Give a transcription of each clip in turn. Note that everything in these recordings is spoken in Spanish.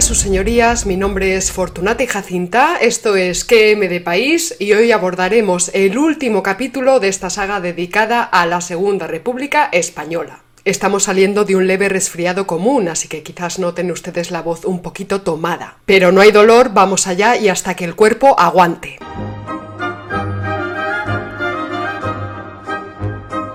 Sus señorías. Mi nombre es Fortunate Jacinta. Esto es QM de País y hoy abordaremos el último capítulo de esta saga dedicada a la Segunda República Española. Estamos saliendo de un leve resfriado común, así que quizás noten ustedes la voz un poquito tomada. Pero no hay dolor, vamos allá y hasta que el cuerpo aguante.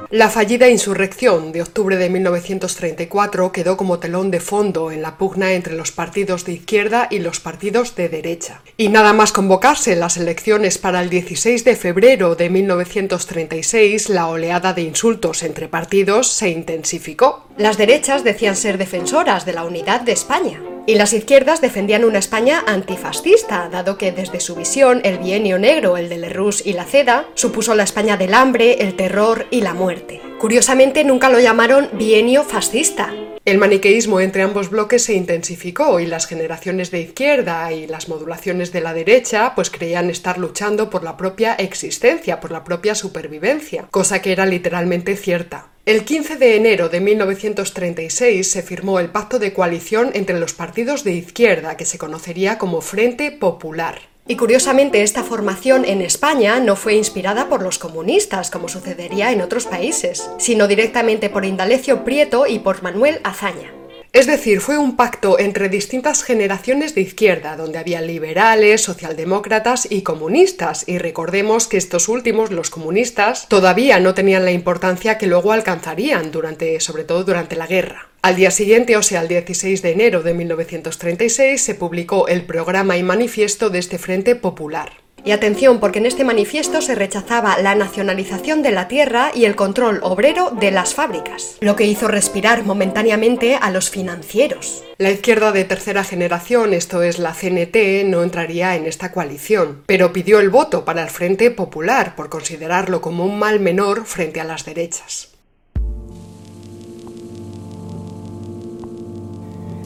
La fallida insurrección de octubre de 1934 quedó como telón de fondo en la pugna entre los partidos de izquierda y los partidos de derecha. Y nada más convocarse las elecciones para el 16 de febrero de 1936, la oleada de insultos entre partidos se intensificó. Las derechas decían ser defensoras de la unidad de España. Y las izquierdas defendían una España antifascista, dado que desde su visión el bienio negro, el de Lerroux y la Ceda, supuso la España del hambre, el terror y la muerte. Curiosamente nunca lo llamaron bienio fascista. El maniqueísmo entre ambos bloques se intensificó y las generaciones de izquierda y las modulaciones de la derecha pues creían estar luchando por la propia existencia, por la propia supervivencia, cosa que era literalmente cierta. El 15 de enero de 1936 se firmó el pacto de coalición entre los partidos de izquierda que se conocería como Frente Popular. Y curiosamente esta formación en España no fue inspirada por los comunistas, como sucedería en otros países, sino directamente por Indalecio Prieto y por Manuel Azaña. Es decir, fue un pacto entre distintas generaciones de izquierda, donde había liberales, socialdemócratas y comunistas, y recordemos que estos últimos, los comunistas, todavía no tenían la importancia que luego alcanzarían durante, sobre todo durante la guerra. Al día siguiente, o sea, el 16 de enero de 1936, se publicó el programa y manifiesto de este Frente Popular. Y atención, porque en este manifiesto se rechazaba la nacionalización de la tierra y el control obrero de las fábricas, lo que hizo respirar momentáneamente a los financieros. La izquierda de tercera generación, esto es la CNT, no entraría en esta coalición, pero pidió el voto para el Frente Popular por considerarlo como un mal menor frente a las derechas.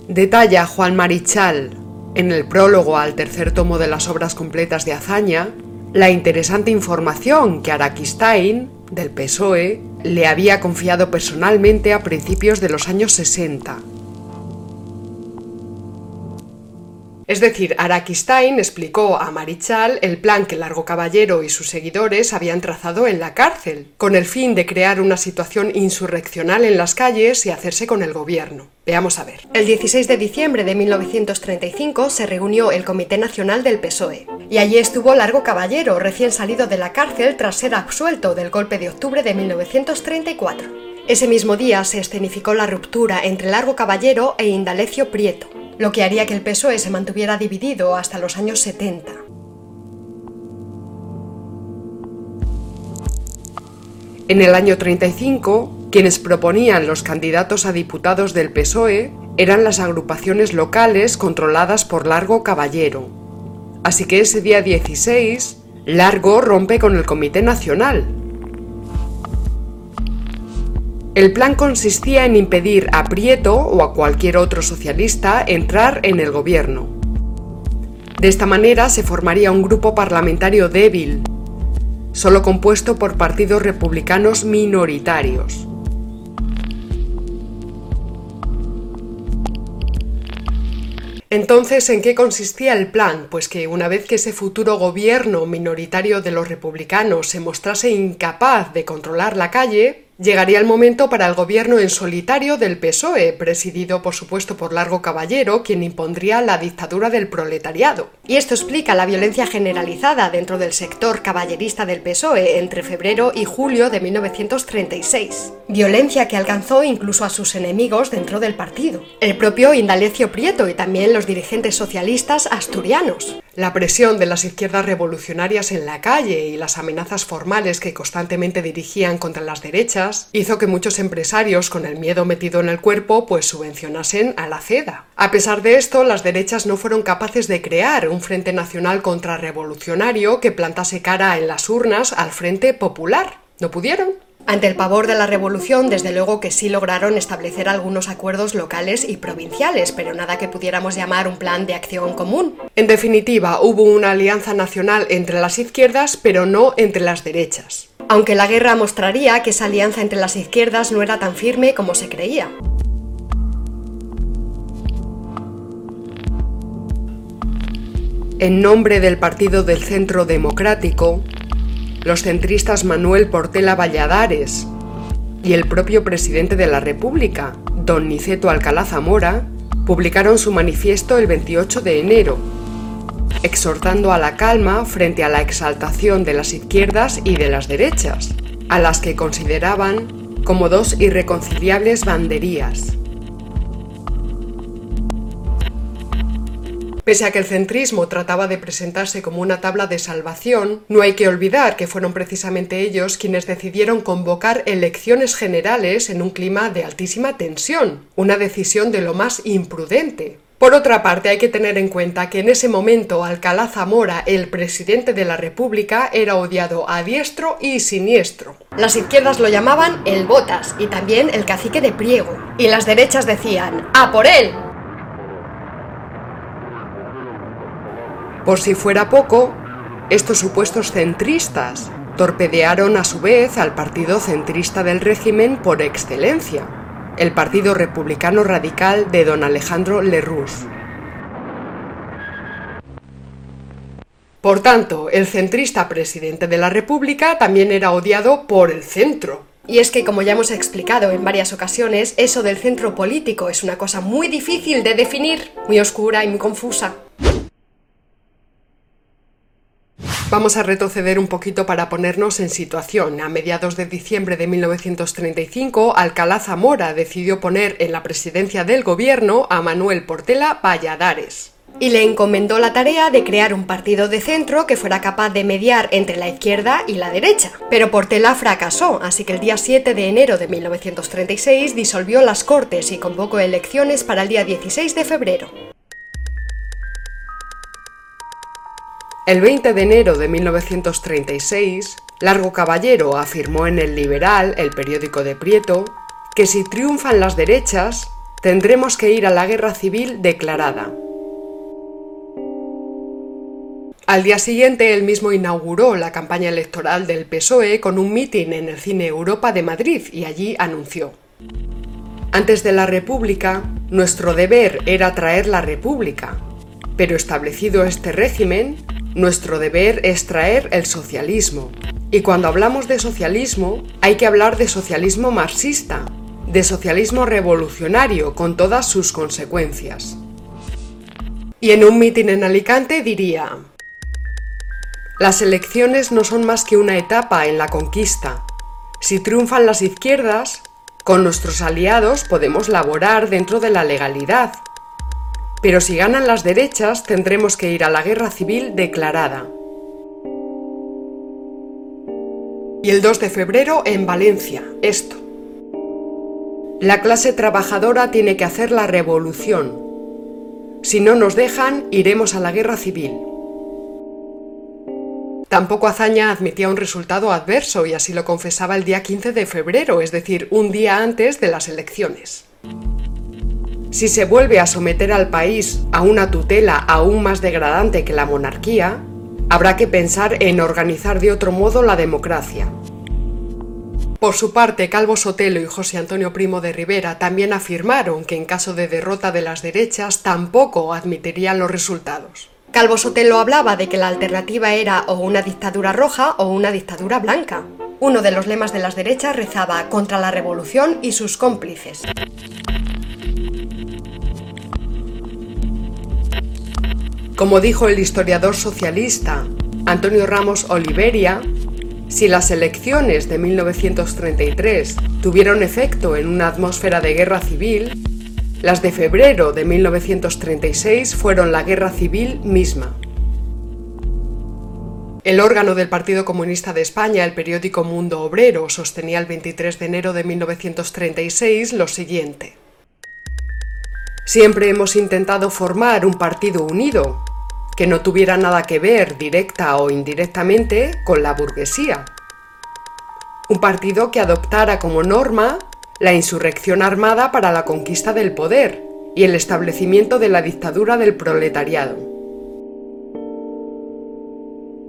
Detalla Juan Marichal, en el prólogo al tercer tomo de las obras completas de Azaña, la interesante información que Araquistain, del PSOE, le había confiado personalmente a principios de los años 60. Es decir, Araquistain explicó a Marichal el plan que Largo Caballero y sus seguidores habían trazado en la cárcel, con el fin de crear una situación insurreccional en las calles y hacerse con el gobierno. Veamos a ver. El 16 de diciembre de 1935 se reunió el Comité Nacional del PSOE, y allí estuvo Largo Caballero, recién salido de la cárcel tras ser absuelto del golpe de octubre de 1934. Ese mismo día se escenificó la ruptura entre Largo Caballero e Indalecio Prieto, lo que haría que el PSOE se mantuviera dividido hasta los años 70. En el año 35, quienes proponían los candidatos a diputados del PSOE eran las agrupaciones locales controladas por Largo Caballero. Así que ese día 16, Largo rompe con el Comité Nacional, el plan consistía en impedir a Prieto o a cualquier otro socialista entrar en el gobierno. De esta manera se formaría un grupo parlamentario débil, solo compuesto por partidos republicanos minoritarios. Entonces, ¿en qué consistía el plan? Pues que una vez que ese futuro gobierno minoritario de los republicanos se mostrase incapaz de controlar la calle, Llegaría el momento para el gobierno en solitario del PSOE, presidido por supuesto por Largo Caballero, quien impondría la dictadura del proletariado. Y esto explica la violencia generalizada dentro del sector caballerista del PSOE entre febrero y julio de 1936. Violencia que alcanzó incluso a sus enemigos dentro del partido. El propio Indalecio Prieto y también los dirigentes socialistas asturianos. La presión de las izquierdas revolucionarias en la calle y las amenazas formales que constantemente dirigían contra las derechas hizo que muchos empresarios con el miedo metido en el cuerpo pues subvencionasen a la CEDA. A pesar de esto, las derechas no fueron capaces de crear un frente nacional contrarrevolucionario que plantase cara en las urnas al Frente Popular. ¿No pudieron? Ante el pavor de la revolución, desde luego que sí lograron establecer algunos acuerdos locales y provinciales, pero nada que pudiéramos llamar un plan de acción común. En definitiva, hubo una alianza nacional entre las izquierdas, pero no entre las derechas. Aunque la guerra mostraría que esa alianza entre las izquierdas no era tan firme como se creía. En nombre del Partido del Centro Democrático, los centristas Manuel Portela Valladares y el propio presidente de la República, don Niceto Alcalá Zamora, publicaron su manifiesto el 28 de enero, exhortando a la calma frente a la exaltación de las izquierdas y de las derechas, a las que consideraban como dos irreconciliables banderías. Pese a que el centrismo trataba de presentarse como una tabla de salvación, no hay que olvidar que fueron precisamente ellos quienes decidieron convocar elecciones generales en un clima de altísima tensión, una decisión de lo más imprudente. Por otra parte, hay que tener en cuenta que en ese momento Alcalá Zamora, el presidente de la República, era odiado a diestro y siniestro. Las izquierdas lo llamaban el Botas y también el cacique de Priego. Y las derechas decían, ¡a por él! Por si fuera poco, estos supuestos centristas torpedearon a su vez al partido centrista del régimen por excelencia, el Partido Republicano Radical de don Alejandro Lerroux. Por tanto, el centrista presidente de la República también era odiado por el centro. Y es que, como ya hemos explicado en varias ocasiones, eso del centro político es una cosa muy difícil de definir, muy oscura y muy confusa. Vamos a retroceder un poquito para ponernos en situación. A mediados de diciembre de 1935, Alcalá Zamora decidió poner en la presidencia del gobierno a Manuel Portela Valladares. Y le encomendó la tarea de crear un partido de centro que fuera capaz de mediar entre la izquierda y la derecha. Pero Portela fracasó, así que el día 7 de enero de 1936 disolvió las Cortes y convocó elecciones para el día 16 de febrero. El 20 de enero de 1936, Largo Caballero afirmó en El Liberal, el periódico de Prieto, que si triunfan las derechas, tendremos que ir a la guerra civil declarada. Al día siguiente, él mismo inauguró la campaña electoral del PSOE con un mitin en el Cine Europa de Madrid y allí anunció. Antes de la República, nuestro deber era traer la República, pero establecido este régimen, nuestro deber es traer el socialismo. Y cuando hablamos de socialismo, hay que hablar de socialismo marxista, de socialismo revolucionario con todas sus consecuencias. Y en un mitin en Alicante diría, las elecciones no son más que una etapa en la conquista. Si triunfan las izquierdas, con nuestros aliados podemos laborar dentro de la legalidad, pero si ganan las derechas tendremos que ir a la guerra civil declarada. Y el 2 de febrero en Valencia, esto. La clase trabajadora tiene que hacer la revolución. Si no nos dejan, iremos a la guerra civil. Tampoco Azaña admitía un resultado adverso y así lo confesaba el día 15 de febrero, es decir, un día antes de las elecciones. Si se vuelve a someter al país a una tutela aún más degradante que la monarquía, habrá que pensar en organizar de otro modo la democracia. Por su parte, Calvo Sotelo y José Antonio Primo de Rivera también afirmaron que en caso de derrota de las derechas tampoco admitirían los resultados. Calvo Sotelo hablaba de que la alternativa era o una dictadura roja o una dictadura blanca. Uno de los lemas de las derechas rezaba contra la revolución y sus cómplices. Como dijo el historiador socialista Antonio Ramos Oliveria, si las elecciones de 1933 tuvieron efecto en una atmósfera de guerra civil, las de febrero de 1936 fueron la guerra civil misma. El órgano del Partido Comunista de España, el periódico Mundo Obrero, sostenía el 23 de enero de 1936 lo siguiente. Siempre hemos intentado formar un partido unido, que no tuviera nada que ver directa o indirectamente con la burguesía. Un partido que adoptara como norma la insurrección armada para la conquista del poder y el establecimiento de la dictadura del proletariado.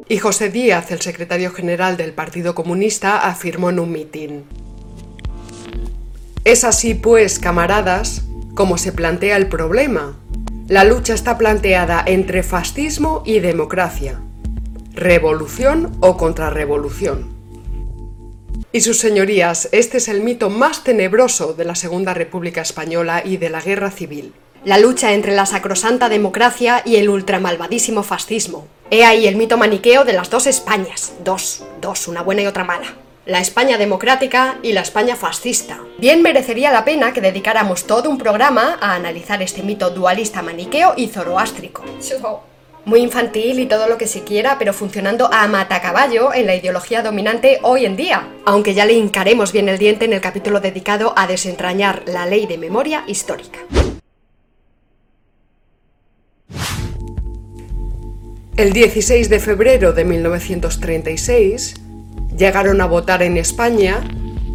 Y José Díaz, el secretario general del Partido Comunista, afirmó en un mitin. Es así, pues, camaradas, como se plantea el problema, La lucha está planteada entre fascismo y democracia, revolución o contrarrevolución. Y sus señorías, este es el mito más tenebroso de la Segunda República Española y de la Guerra Civil. La lucha entre la sacrosanta democracia y el ultramalvadísimo fascismo. He ahí el mito maniqueo de las dos Españas. Dos, dos, una buena y otra mala. La España democrática y la España fascista. Bien merecería la pena que dedicáramos todo un programa a analizar este mito dualista maniqueo y zoroástrico muy infantil y todo lo que se quiera, pero funcionando a matacaballo en la ideología dominante hoy en día, aunque ya le hincaremos bien el diente en el capítulo dedicado a desentrañar la ley de memoria histórica. El 16 de febrero de 1936 llegaron a votar en España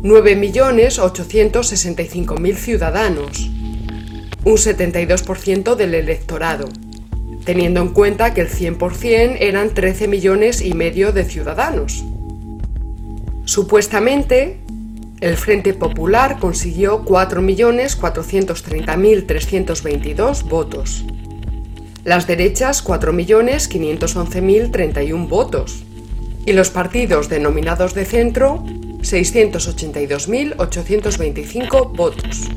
9.865.000 ciudadanos, un 72% del electorado teniendo en cuenta que el 100% eran 13 millones y medio de ciudadanos. Supuestamente, el Frente Popular consiguió 4.430.322 votos. Las derechas 4.511.031 votos. Y los partidos denominados de centro 682.825 votos.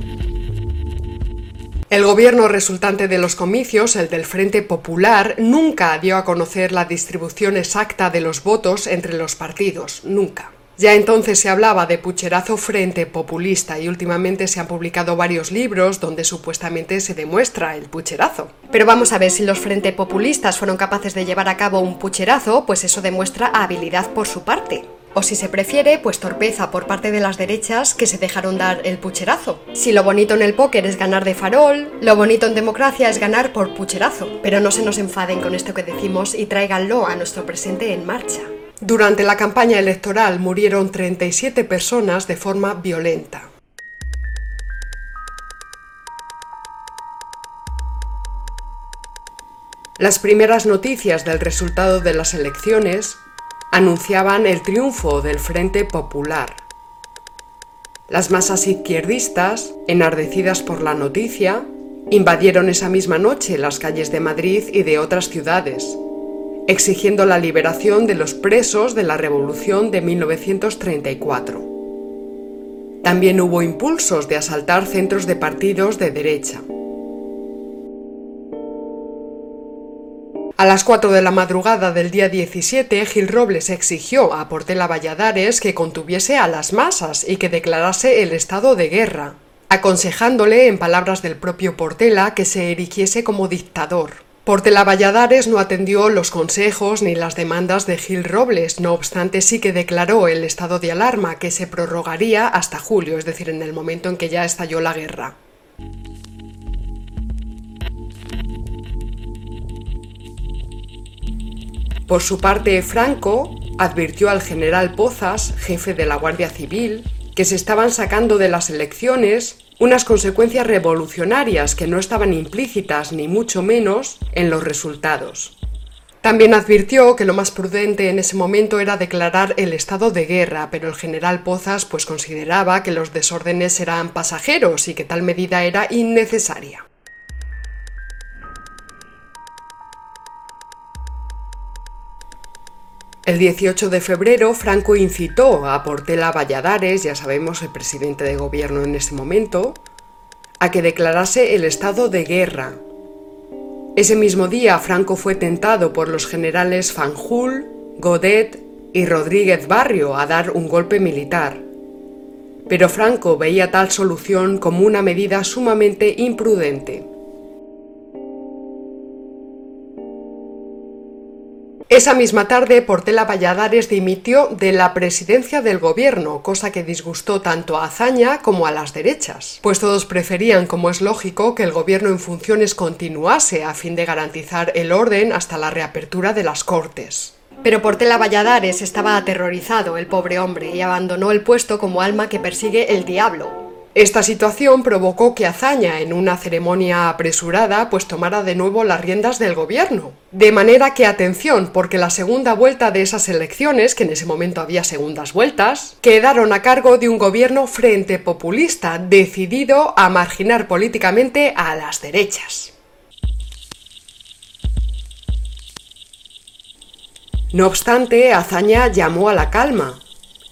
El gobierno resultante de los comicios, el del Frente Popular, nunca dio a conocer la distribución exacta de los votos entre los partidos, nunca. Ya entonces se hablaba de pucherazo frente populista y últimamente se han publicado varios libros donde supuestamente se demuestra el pucherazo. Pero vamos a ver si los frente populistas fueron capaces de llevar a cabo un pucherazo, pues eso demuestra habilidad por su parte. O si se prefiere, pues torpeza por parte de las derechas que se dejaron dar el pucherazo. Si lo bonito en el póker es ganar de farol, lo bonito en democracia es ganar por pucherazo. Pero no se nos enfaden con esto que decimos y tráiganlo a nuestro presente en marcha. Durante la campaña electoral murieron 37 personas de forma violenta. Las primeras noticias del resultado de las elecciones anunciaban el triunfo del Frente Popular. Las masas izquierdistas, enardecidas por la noticia, invadieron esa misma noche las calles de Madrid y de otras ciudades, exigiendo la liberación de los presos de la Revolución de 1934. También hubo impulsos de asaltar centros de partidos de derecha. A las 4 de la madrugada del día 17, Gil Robles exigió a Portela Valladares que contuviese a las masas y que declarase el estado de guerra, aconsejándole, en palabras del propio Portela, que se erigiese como dictador. Portela Valladares no atendió los consejos ni las demandas de Gil Robles, no obstante sí que declaró el estado de alarma que se prorrogaría hasta julio, es decir, en el momento en que ya estalló la guerra. Por su parte, Franco advirtió al general Pozas, jefe de la Guardia Civil, que se estaban sacando de las elecciones unas consecuencias revolucionarias que no estaban implícitas ni mucho menos en los resultados. También advirtió que lo más prudente en ese momento era declarar el estado de guerra, pero el general Pozas pues consideraba que los desórdenes eran pasajeros y que tal medida era innecesaria. El 18 de febrero, Franco incitó a Portela Valladares, ya sabemos el presidente de gobierno en ese momento, a que declarase el estado de guerra. Ese mismo día, Franco fue tentado por los generales Fanjul, Godet y Rodríguez Barrio a dar un golpe militar. Pero Franco veía tal solución como una medida sumamente imprudente. Esa misma tarde, Portela Valladares dimitió de la presidencia del gobierno, cosa que disgustó tanto a Azaña como a las derechas, pues todos preferían, como es lógico, que el gobierno en funciones continuase a fin de garantizar el orden hasta la reapertura de las Cortes. Pero Portela Valladares estaba aterrorizado, el pobre hombre, y abandonó el puesto como alma que persigue el diablo, esta situación provocó que Azaña, en una ceremonia apresurada, pues tomara de nuevo las riendas del gobierno. De manera que atención, porque la segunda vuelta de esas elecciones, que en ese momento había segundas vueltas, quedaron a cargo de un gobierno frente populista decidido a marginar políticamente a las derechas. No obstante, Azaña llamó a la calma,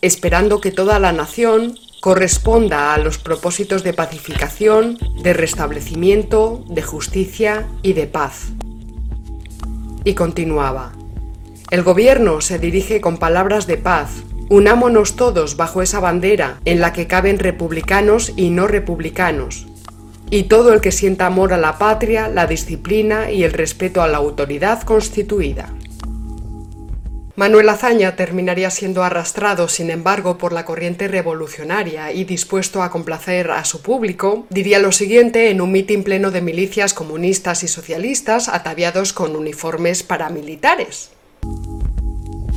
esperando que toda la nación corresponda a los propósitos de pacificación, de restablecimiento, de justicia y de paz. Y continuaba. El gobierno se dirige con palabras de paz. Unámonos todos bajo esa bandera en la que caben republicanos y no republicanos. Y todo el que sienta amor a la patria, la disciplina y el respeto a la autoridad constituida. Manuel Azaña terminaría siendo arrastrado, sin embargo, por la corriente revolucionaria y dispuesto a complacer a su público, diría lo siguiente en un mitin pleno de milicias comunistas y socialistas ataviados con uniformes paramilitares.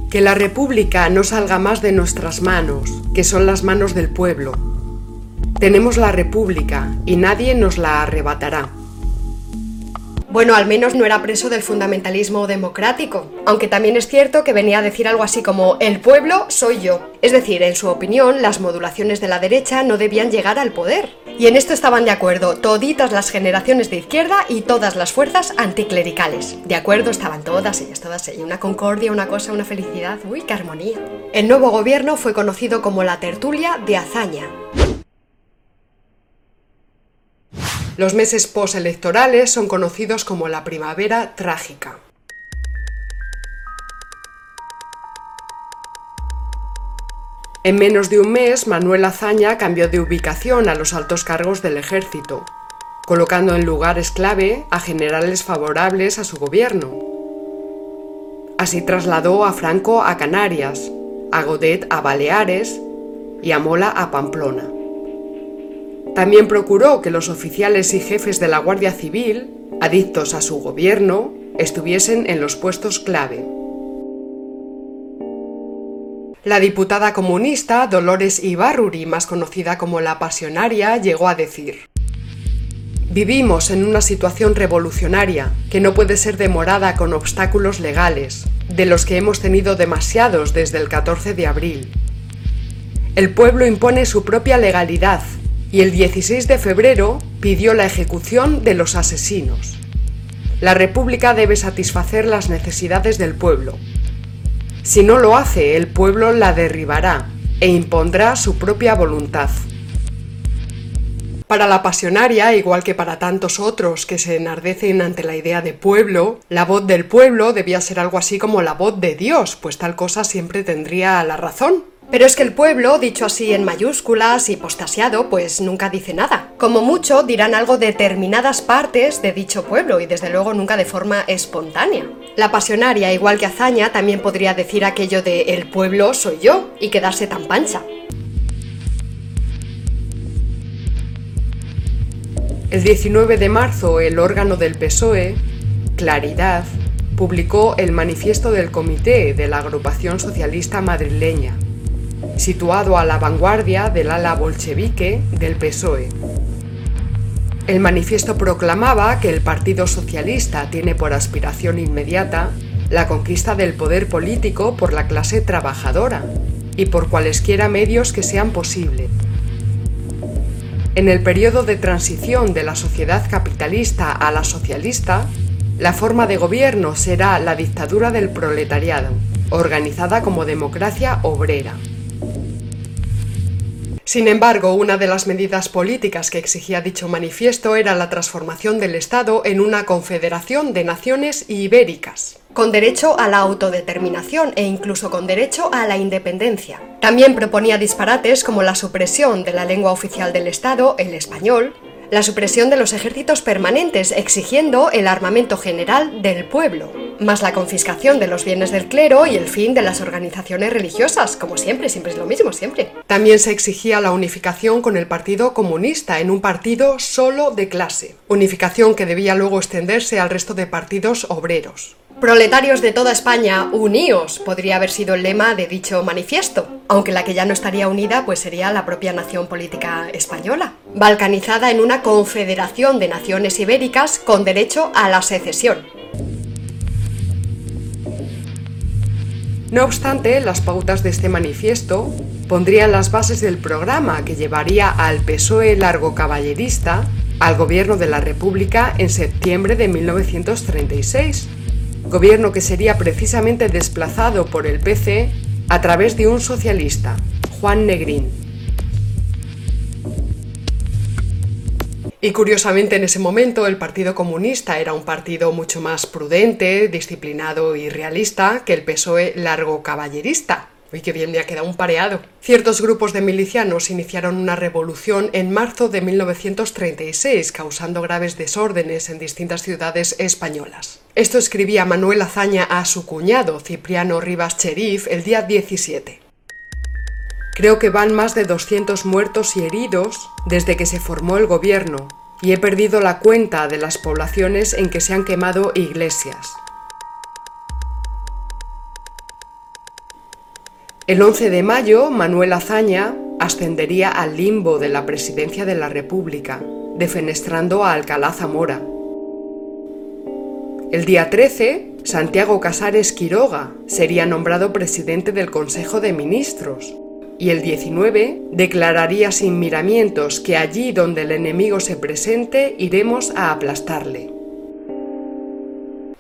Que la República no salga más de nuestras manos, que son las manos del pueblo. Tenemos la República y nadie nos la arrebatará. Bueno, al menos no era preso del fundamentalismo democrático, aunque también es cierto que venía a decir algo así como el pueblo soy yo. Es decir, en su opinión, las modulaciones de la derecha no debían llegar al poder. Y en esto estaban de acuerdo toditas las generaciones de izquierda y todas las fuerzas anticlericales. De acuerdo estaban todas ellas, todas ellas. Una concordia, una cosa, una felicidad. Uy, qué armonía. El nuevo gobierno fue conocido como la tertulia de Azaña. Los meses postelectorales son conocidos como la primavera trágica. En menos de un mes, Manuel Azaña cambió de ubicación a los altos cargos del ejército, colocando en lugares clave a generales favorables a su gobierno. Así trasladó a Franco a Canarias, a Godet a Baleares y a Mola a Pamplona. También procuró que los oficiales y jefes de la Guardia Civil, adictos a su gobierno, estuviesen en los puestos clave. La diputada comunista Dolores Ibarruri, más conocida como la Pasionaria, llegó a decir Vivimos en una situación revolucionaria que no puede ser demorada con obstáculos legales, de los que hemos tenido demasiados desde el 14 de abril. El pueblo impone su propia legalidad y el 16 de febrero pidió la ejecución de los asesinos. La República debe satisfacer las necesidades del pueblo. Si no lo hace, el pueblo la derribará e impondrá su propia voluntad. Para la pasionaria, igual que para tantos otros que se enardecen ante la idea de pueblo, la voz del pueblo debía ser algo así como la voz de Dios, pues tal cosa siempre tendría la razón. Pero es que el pueblo, dicho así en mayúsculas y postasiado, pues nunca dice nada. Como mucho dirán algo de determinadas partes de dicho pueblo y desde luego nunca de forma espontánea. La pasionaria, igual que Azaña, también podría decir aquello de el pueblo soy yo y quedarse tan pancha. El 19 de marzo, el órgano del PSOE, Claridad, publicó el manifiesto del comité de la agrupación socialista madrileña, situado a la vanguardia del ala bolchevique del PSOE. El manifiesto proclamaba que el Partido Socialista tiene por aspiración inmediata la conquista del poder político por la clase trabajadora y por cualesquiera medios que sean posibles. En el periodo de transición de la sociedad capitalista a la socialista, la forma de gobierno será la dictadura del proletariado, organizada como democracia obrera. Sin embargo, una de las medidas políticas que exigía dicho manifiesto era la transformación del Estado en una confederación de naciones ibéricas. Con derecho a la autodeterminación e incluso con derecho a la independencia. También proponía disparates como la supresión de la lengua oficial del Estado, el español, la supresión de los ejércitos permanentes, exigiendo el armamento general del pueblo, más la confiscación de los bienes del clero y el fin de las organizaciones religiosas, como siempre, siempre es lo mismo, siempre. También se exigía la unificación con el Partido Comunista en un partido solo de clase, unificación que debía luego extenderse al resto de partidos obreros. Proletarios de toda España, uníos, podría haber sido el lema de dicho manifiesto, aunque la que ya no estaría unida pues sería la propia nación política española, balcanizada en una confederación de naciones ibéricas con derecho a la secesión. No obstante, las pautas de este manifiesto pondrían las bases del programa que llevaría al PSOE largo caballerista al gobierno de la República en septiembre de 1936 gobierno que sería precisamente desplazado por el PC a través de un socialista, Juan Negrín. Y curiosamente en ese momento el Partido Comunista era un partido mucho más prudente, disciplinado y realista que el PSOE largo caballerista. Uy, qué bien me ha quedado un pareado. Ciertos grupos de milicianos iniciaron una revolución en marzo de 1936, causando graves desórdenes en distintas ciudades españolas. Esto escribía Manuel Azaña a su cuñado, Cipriano Rivas Cherif, el día 17. Creo que van más de 200 muertos y heridos desde que se formó el gobierno, y he perdido la cuenta de las poblaciones en que se han quemado iglesias. El 11 de mayo, Manuel Azaña ascendería al limbo de la presidencia de la República, defenestrando a Alcalá Zamora. El día 13, Santiago Casares Quiroga sería nombrado presidente del Consejo de Ministros, y el 19 declararía sin miramientos que allí donde el enemigo se presente iremos a aplastarle.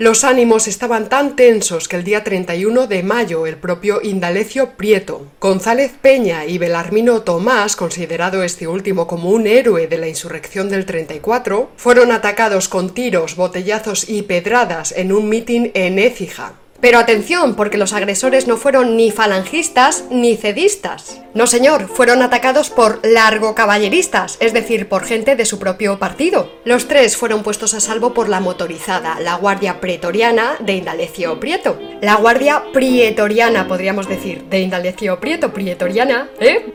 Los ánimos estaban tan tensos que el día 31 de mayo el propio Indalecio Prieto, González Peña y Belarmino Tomás, considerado este último como un héroe de la insurrección del 34, fueron atacados con tiros, botellazos y pedradas en un mitin en Écija, pero atención, porque los agresores no fueron ni falangistas ni cedistas. No, señor, fueron atacados por largocaballeristas, es decir, por gente de su propio partido. Los tres fueron puestos a salvo por la motorizada, la Guardia Pretoriana de Indalecio Prieto. La Guardia Prietoriana, podríamos decir, de Indalecio Prieto, Prietoriana, ¿eh?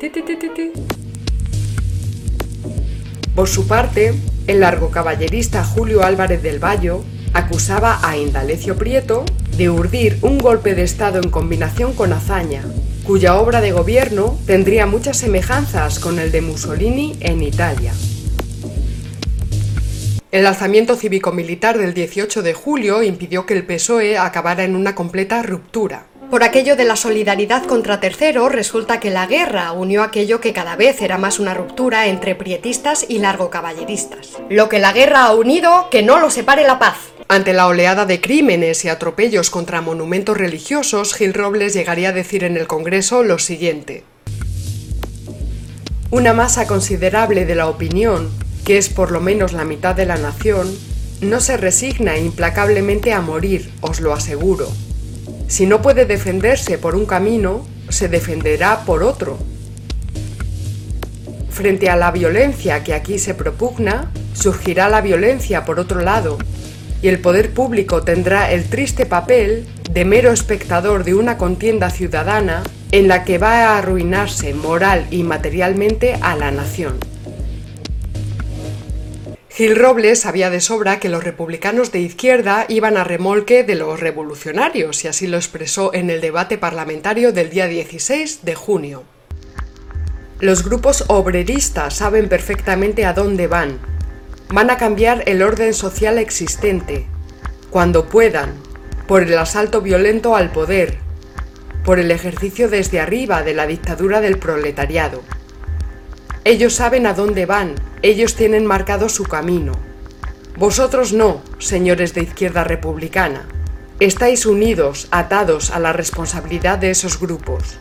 Por su parte, el largocaballerista Julio Álvarez del Valle acusaba a Indalecio Prieto de urdir un golpe de Estado en combinación con hazaña, cuya obra de gobierno tendría muchas semejanzas con el de Mussolini en Italia. El alzamiento cívico-militar del 18 de julio impidió que el PSOE acabara en una completa ruptura. Por aquello de la solidaridad contra terceros, resulta que la guerra unió aquello que cada vez era más una ruptura entre prietistas y largocaballeristas. Lo que la guerra ha unido, que no lo separe la paz. Ante la oleada de crímenes y atropellos contra monumentos religiosos, Gil Robles llegaría a decir en el Congreso lo siguiente. Una masa considerable de la opinión, que es por lo menos la mitad de la nación, no se resigna implacablemente a morir, os lo aseguro. Si no puede defenderse por un camino, se defenderá por otro. Frente a la violencia que aquí se propugna, surgirá la violencia por otro lado, y el poder público tendrá el triste papel de mero espectador de una contienda ciudadana en la que va a arruinarse moral y materialmente a la nación. Gil Robles sabía de sobra que los republicanos de izquierda iban a remolque de los revolucionarios y así lo expresó en el debate parlamentario del día 16 de junio. Los grupos obreristas saben perfectamente a dónde van, van a cambiar el orden social existente, cuando puedan, por el asalto violento al poder, por el ejercicio desde arriba de la dictadura del proletariado. Ellos saben a dónde van, ellos tienen marcado su camino. Vosotros no, señores de izquierda republicana. Estáis unidos, atados a la responsabilidad de esos grupos.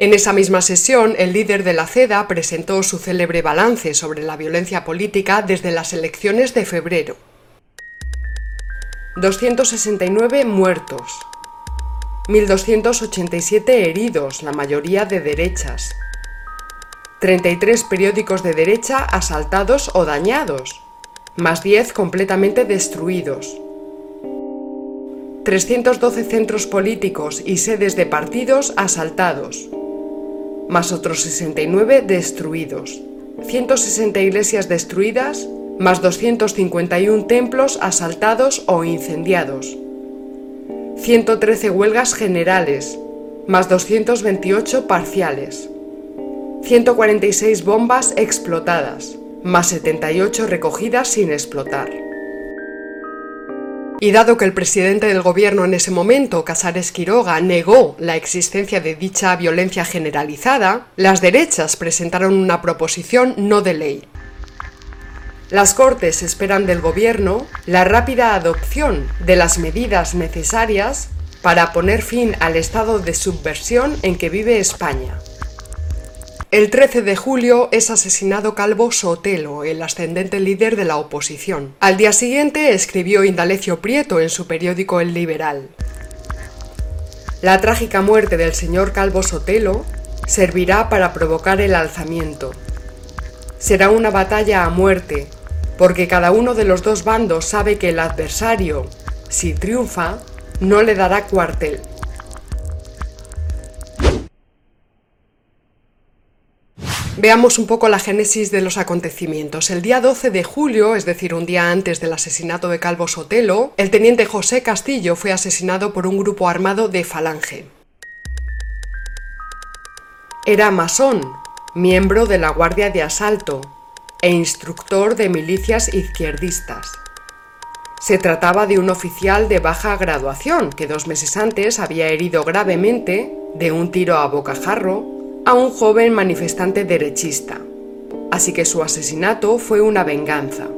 En esa misma sesión, el líder de la CEDA presentó su célebre balance sobre la violencia política desde las elecciones de febrero. 269 muertos, 1.287 heridos, la mayoría de derechas, 33 periódicos de derecha asaltados o dañados, más 10 completamente destruidos, 312 centros políticos y sedes de partidos asaltados, más otros 69 destruidos, 160 iglesias destruidas, más 251 templos asaltados o incendiados, 113 huelgas generales, más 228 parciales, 146 bombas explotadas, más 78 recogidas sin explotar. Y dado que el presidente del gobierno en ese momento, Casares Quiroga, negó la existencia de dicha violencia generalizada, las derechas presentaron una proposición no de ley. Las Cortes esperan del Gobierno la rápida adopción de las medidas necesarias para poner fin al estado de subversión en que vive España. El 13 de julio es asesinado Calvo Sotelo, el ascendente líder de la oposición. Al día siguiente escribió Indalecio Prieto en su periódico El Liberal. La trágica muerte del señor Calvo Sotelo servirá para provocar el alzamiento. Será una batalla a muerte, porque cada uno de los dos bandos sabe que el adversario, si triunfa, no le dará cuartel. Veamos un poco la génesis de los acontecimientos. El día 12 de julio, es decir, un día antes del asesinato de Calvo Sotelo, el teniente José Castillo fue asesinado por un grupo armado de Falange. Era masón, miembro de la Guardia de Asalto e instructor de milicias izquierdistas. Se trataba de un oficial de baja graduación que dos meses antes había herido gravemente, de un tiro a bocajarro, a un joven manifestante derechista, así que su asesinato fue una venganza.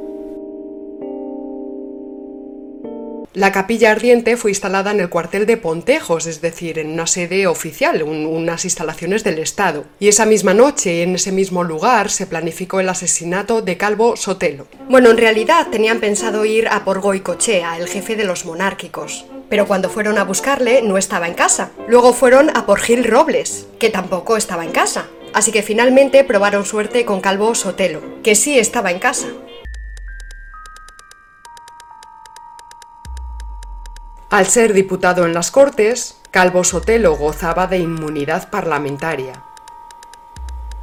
La capilla ardiente fue instalada en el cuartel de Pontejos, es decir, en una sede oficial, unas instalaciones del Estado. Y esa misma noche, en ese mismo lugar, se planificó el asesinato de Calvo Sotelo. Bueno, en realidad tenían pensado ir a por Goicochea, el jefe de los monárquicos. Pero cuando fueron a buscarle, no estaba en casa. Luego fueron a por Gil Robles, que tampoco estaba en casa. Así que finalmente probaron suerte con Calvo Sotelo, que sí estaba en casa. Al ser diputado en las Cortes, Calvo Sotelo gozaba de inmunidad parlamentaria.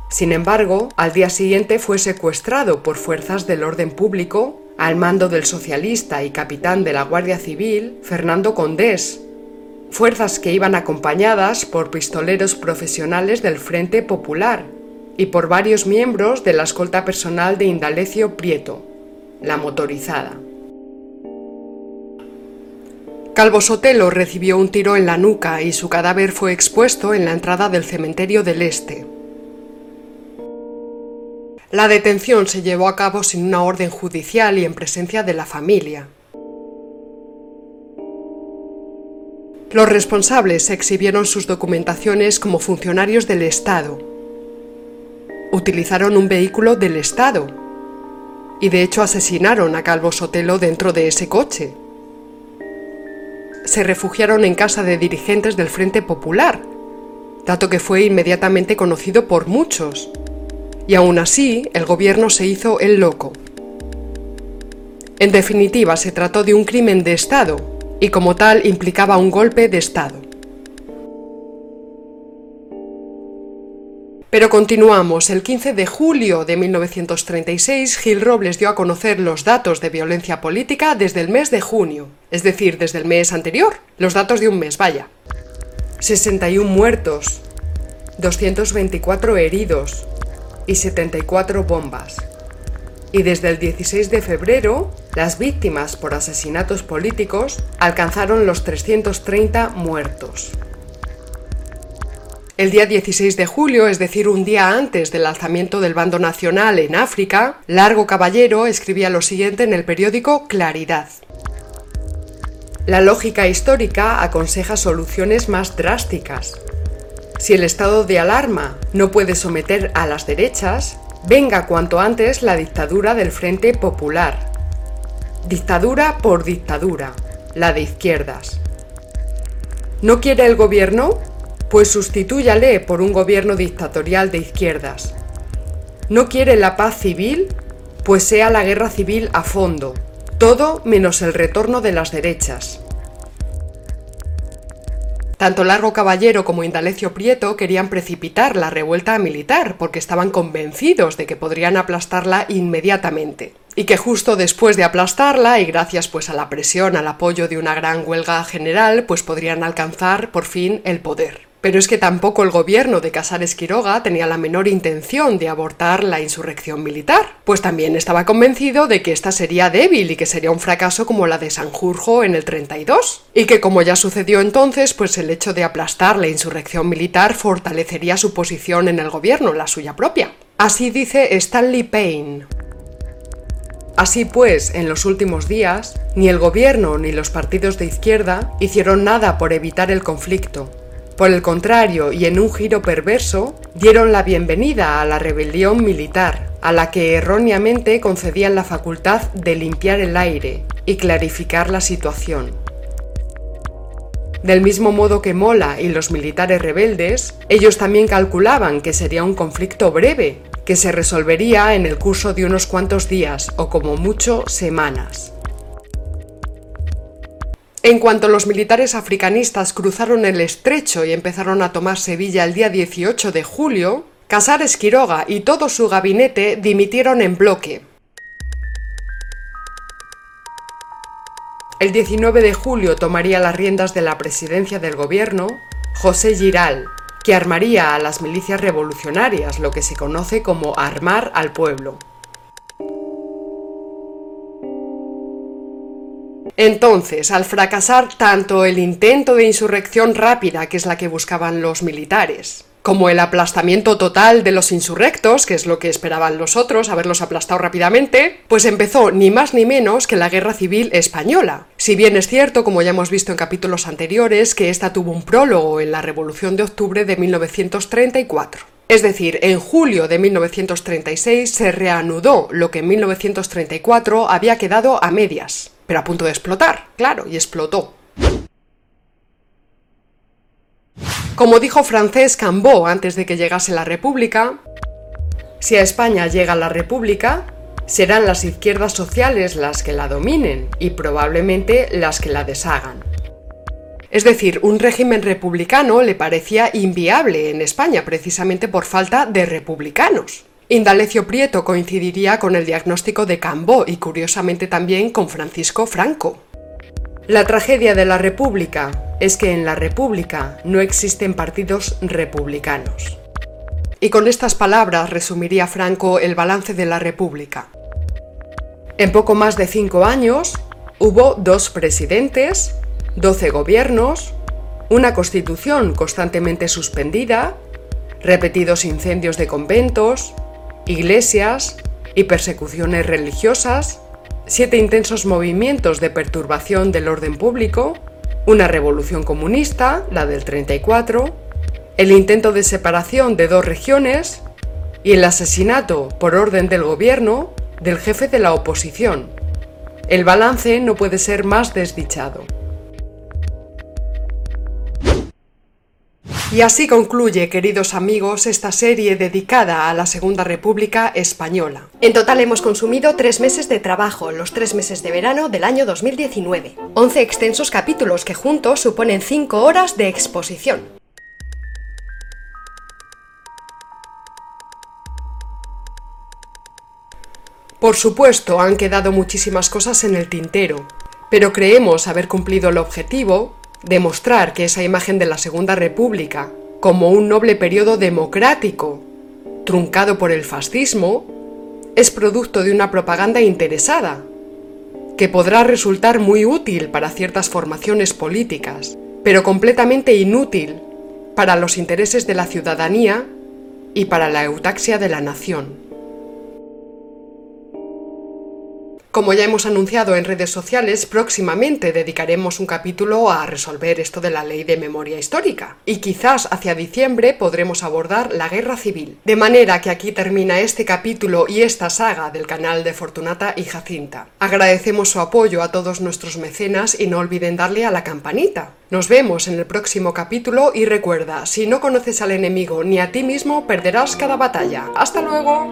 Sin embargo, al día siguiente fue secuestrado por fuerzas del orden público al mando del socialista y capitán de la Guardia Civil, Fernando Condés, fuerzas que iban acompañadas por pistoleros profesionales del Frente Popular y por varios miembros de la escolta personal de Indalecio Prieto, la motorizada. Calvo Sotelo recibió un tiro en la nuca y su cadáver fue expuesto en la entrada del cementerio del Este. La detención se llevó a cabo sin una orden judicial y en presencia de la familia. Los responsables exhibieron sus documentaciones como funcionarios del Estado. Utilizaron un vehículo del Estado y de hecho asesinaron a Calvo Sotelo dentro de ese coche se refugiaron en casa de dirigentes del Frente Popular, dato que fue inmediatamente conocido por muchos. Y aún así, el gobierno se hizo el loco. En definitiva, se trató de un crimen de Estado, y como tal implicaba un golpe de Estado. Pero continuamos. El 15 de julio de 1936, Gil Robles dio a conocer los datos de violencia política desde el mes de junio, es decir, desde el mes anterior, los datos de un mes, vaya. 61 muertos, 224 heridos y 74 bombas. Y desde el 16 de febrero, las víctimas por asesinatos políticos alcanzaron los 330 muertos. El día 16 de julio, es decir, un día antes del lanzamiento del bando nacional en África, Largo Caballero escribía lo siguiente en el periódico Claridad. La lógica histórica aconseja soluciones más drásticas. Si el estado de alarma no puede someter a las derechas, venga cuanto antes la dictadura del Frente Popular. Dictadura por dictadura, la de izquierdas. ¿No quiere el gobierno? Pues sustitúyale por un gobierno dictatorial de izquierdas. ¿No quiere la paz civil? Pues sea la guerra civil a fondo, todo menos el retorno de las derechas. Tanto Largo Caballero como Indalecio Prieto querían precipitar la revuelta militar porque estaban convencidos de que podrían aplastarla inmediatamente y que justo después de aplastarla y gracias pues a la presión, al apoyo de una gran huelga general, pues podrían alcanzar por fin el poder. Pero es que tampoco el gobierno de Casares Quiroga tenía la menor intención de abortar la insurrección militar, pues también estaba convencido de que esta sería débil y que sería un fracaso como la de Sanjurjo en el 32, y que como ya sucedió entonces, pues el hecho de aplastar la insurrección militar fortalecería su posición en el gobierno, la suya propia. Así dice Stanley Payne. Así pues, en los últimos días, ni el gobierno ni los partidos de izquierda hicieron nada por evitar el conflicto. Por el contrario, y en un giro perverso, dieron la bienvenida a la rebelión militar, a la que erróneamente concedían la facultad de limpiar el aire y clarificar la situación. Del mismo modo que Mola y los militares rebeldes, ellos también calculaban que sería un conflicto breve, que se resolvería en el curso de unos cuantos días o como mucho semanas. En cuanto los militares africanistas cruzaron el estrecho y empezaron a tomar Sevilla el día 18 de julio, Casares Quiroga y todo su gabinete dimitieron en bloque. El 19 de julio tomaría las riendas de la presidencia del gobierno José Giral, que armaría a las milicias revolucionarias, lo que se conoce como armar al pueblo. Entonces, al fracasar tanto el intento de insurrección rápida, que es la que buscaban los militares, como el aplastamiento total de los insurrectos, que es lo que esperaban los otros, haberlos aplastado rápidamente, pues empezó ni más ni menos que la Guerra Civil Española. Si bien es cierto, como ya hemos visto en capítulos anteriores, que esta tuvo un prólogo en la Revolución de Octubre de 1934. Es decir, en julio de 1936 se reanudó lo que en 1934 había quedado a medias, pero a punto de explotar, claro, y explotó. Como dijo Francés Cambó antes de que llegase la República, si a España llega la República, serán las izquierdas sociales las que la dominen y probablemente las que la deshagan. Es decir, un régimen republicano le parecía inviable en España precisamente por falta de republicanos. Indalecio Prieto coincidiría con el diagnóstico de Cambó y curiosamente también con Francisco Franco. La tragedia de la República es que en la República no existen partidos republicanos. Y con estas palabras resumiría Franco el balance de la República. En poco más de cinco años hubo dos presidentes, doce gobiernos, una constitución constantemente suspendida, repetidos incendios de conventos, iglesias y persecuciones religiosas, siete intensos movimientos de perturbación del orden público, una revolución comunista, la del 34, el intento de separación de dos regiones y el asesinato, por orden del gobierno, del jefe de la oposición. El balance no puede ser más desdichado. Y así concluye, queridos amigos, esta serie dedicada a la Segunda República Española. En total hemos consumido tres meses de trabajo, los tres meses de verano del año 2019. Once extensos capítulos que juntos suponen cinco horas de exposición. Por supuesto, han quedado muchísimas cosas en el tintero, pero creemos haber cumplido el objetivo demostrar que esa imagen de la Segunda República, como un noble periodo democrático, truncado por el fascismo, es producto de una propaganda interesada, que podrá resultar muy útil para ciertas formaciones políticas, pero completamente inútil para los intereses de la ciudadanía y para la eutaxia de la nación. Como ya hemos anunciado en redes sociales, próximamente dedicaremos un capítulo a resolver esto de la ley de memoria histórica. Y quizás hacia diciembre podremos abordar la guerra civil. De manera que aquí termina este capítulo y esta saga del canal de Fortunata y Jacinta. Agradecemos su apoyo a todos nuestros mecenas y no olviden darle a la campanita. Nos vemos en el próximo capítulo y recuerda, si no conoces al enemigo ni a ti mismo, perderás cada batalla. ¡Hasta luego!